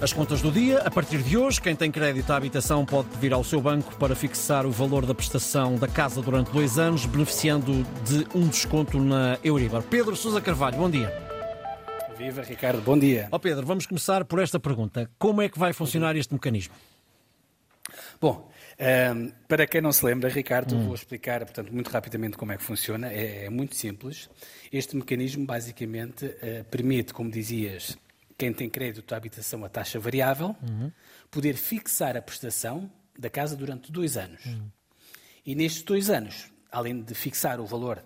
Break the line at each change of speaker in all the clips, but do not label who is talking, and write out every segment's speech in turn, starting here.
As contas do dia, a partir de hoje, quem tem crédito à habitação pode pedir ao seu banco para fixar o valor da prestação da casa durante dois anos, beneficiando de um desconto na Euribor. Pedro Sousa Carvalho, bom dia.
Viva, Ricardo, bom dia.
Ó oh Pedro, vamos começar por esta pergunta. Como é que vai funcionar este mecanismo?
Bom, um, ehm, para quem não se lembra, Ricardo, hum. vou explicar, portanto, muito rapidamente como é que funciona. É, é muito simples. Este mecanismo, basicamente, uh, permite, como dizias, quem tem crédito à habitação a taxa variável, uhum. poder fixar a prestação da casa durante dois anos. Uhum. E nestes dois anos, além de fixar o valor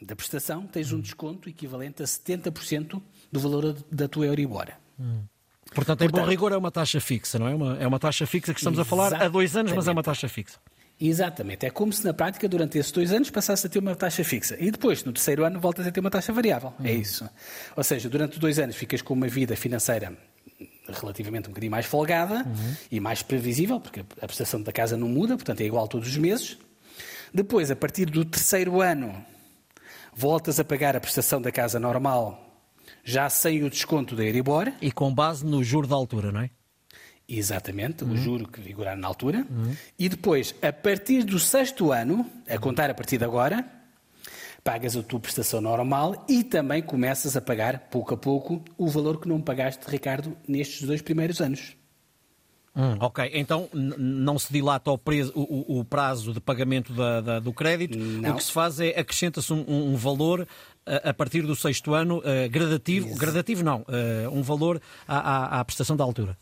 da prestação, tens um desconto equivalente a 70% do valor da tua Euribor.
Uhum. Portanto, em bom rigor, é uma taxa fixa, não é? Uma, é uma taxa fixa que estamos a falar há dois anos, mas é uma taxa fixa.
Exatamente. É como se na prática, durante esses dois anos, passasse a ter uma taxa fixa. E depois, no terceiro ano, voltas a ter uma taxa variável. É uhum. É isso. Ou seja, durante dois anos ficas com uma vida financeira relativamente um bocadinho mais folgada uhum. e mais previsível, porque a prestação da casa não muda, portanto é igual todos os meses. Depois, a partir do terceiro ano, voltas a pagar a prestação da casa normal, já sem o desconto da Euribor.
E com base no juro da altura, não é?
Exatamente, uhum. o juro que vigorar na altura. Uhum. E depois, a partir do sexto ano, a contar a partir de agora, pagas a tua prestação normal e também começas a pagar, pouco a pouco, o valor que não pagaste, Ricardo, nestes dois primeiros anos.
Hum, ok, então não se dilata o, preso, o, o prazo de pagamento da, da, do crédito, não. o que se faz é acrescenta-se um, um, valor a, a, partir do sexto ano, uh, gradativo, Isso. gradativo não, uh, um valor à, à, à prestação da altura.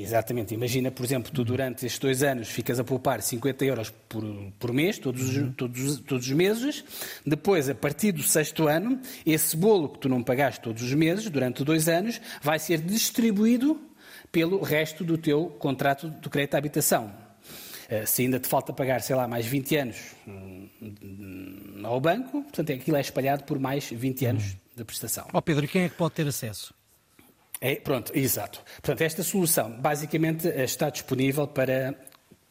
Exatamente. Imagina, por exemplo, tu durante estes dois anos ficas a poupar 50 euros por, por mês, todos, uhum. todos, todos os meses. Depois, a partir do sexto ano, esse bolo que tu não pagaste todos os meses, durante dois anos, vai ser distribuído pelo resto do teu contrato de crédito à habitação. Eh, se ainda te falta pagar, sei lá, mais 20 anos hum, ao banco, portanto, aquilo é espalhado por mais 20 anos uhum. de prestação.
Ó oh Pedro, quem é que pode ter acesso?
É, pronto, exato. Portanto, esta solução basicamente está disponível para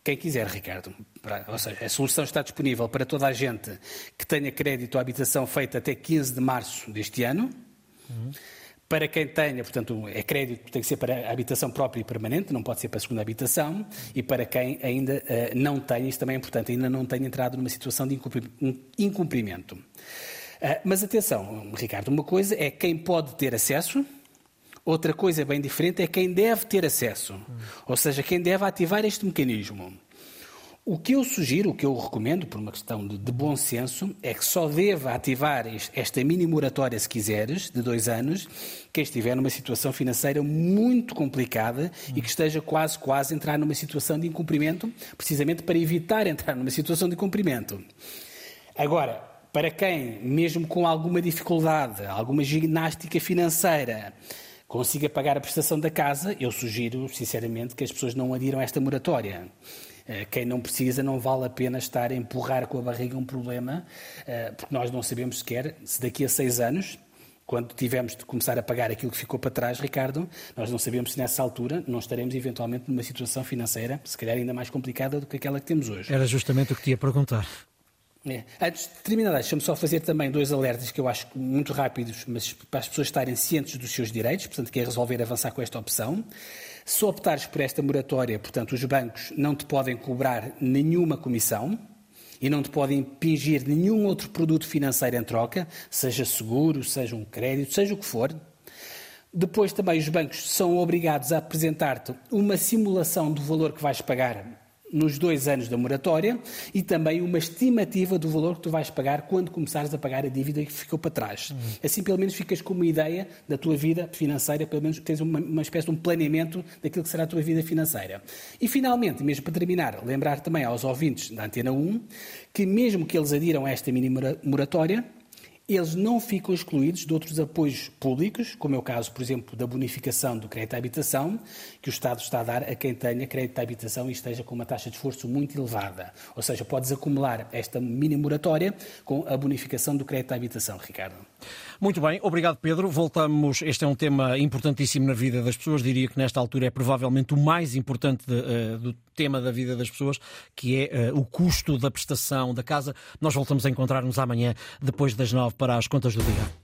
quem quiser, Ricardo. Para, ou seja, a solução está disponível para toda a gente que tenha crédito à habitação feito até 15 de março deste ano. Uhum. Para quem tenha, portanto, é crédito, tem que ser para a habitação própria e permanente, não pode ser para a segunda habitação. E para quem ainda uh, não tem, isso também é importante, ainda não tenha entrado numa situação de incumprimento. Uh, mas atenção, Ricardo, uma coisa é quem pode ter acesso Outra coisa bem diferente é quem deve ter acesso, ou seja, quem deve ativar este mecanismo. O que eu sugiro, o que eu recomendo, por uma questão de, de bom senso, é que só deva ativar esta mini moratória, se quiseres, de dois anos, quem estiver numa situação financeira muito complicada e que esteja quase, quase a entrar numa situação de incumprimento, precisamente para evitar entrar numa situação de incumprimento. Agora, para quem, mesmo com alguma dificuldade, alguma ginástica financeira, consiga pagar a prestação da casa, eu sugiro, sinceramente, que as pessoas não adiram a esta moratória. Eh, quem não precisa, não vale a pena estar a empurrar com a barriga um problema, eh, porque nós não sabemos sequer se daqui a seis anos, quando tivermos de começar a pagar aquilo que ficou para trás, Ricardo, nós não sabemos se nessa altura não estaremos eventualmente numa situação financeira, se calhar ainda mais complicada do que aquela que temos hoje.
Era justamente o que te ia perguntar.
É. Antes de terminar, deixa-me só fazer também dois alertas que eu acho muito rápidos, mas para as pessoas estarem cientes dos seus direitos, portanto, que é resolver avançar com esta opção. Se optares por esta moratória, portanto, os bancos não te podem cobrar nenhuma comissão e não te podem impingir nenhum outro produto financeiro em troca, seja seguro, seja um crédito, seja o que for. Depois também os bancos são obrigados a apresentar-te uma simulação do valor que vais pagar nos dois anos da moratória e também uma estimativa do valor que tu vais pagar quando começares a pagar a dívida que ficou para trás. Uhum. Assim, pelo menos, ficas com uma ideia da tua vida financeira, pelo menos tens uma, uma espécie de um planeamento daquilo que será a tua vida financeira. E, finalmente, mesmo para terminar, lembrar também aos ouvintes da Antena 1 que, mesmo que eles adiram a esta mini moratória, eles não ficam excluídos de outros apoios públicos, como é o caso, por exemplo, da bonificação do crédito à habitação, que o Estado está a dar a quem tenha crédito à habitação e esteja com uma taxa de esforço muito elevada. Ou seja, podes acumular esta mini moratória com a bonificação do crédito à habitação, Ricardo.
Muito bem, obrigado Pedro. Voltamos. Este é um tema importantíssimo na vida das pessoas. Diria que nesta altura é provavelmente o mais importante de, uh, do tema da vida das pessoas, que é uh, o custo da prestação da casa. Nós voltamos a encontrar-nos amanhã, depois das nove, para as contas do dia.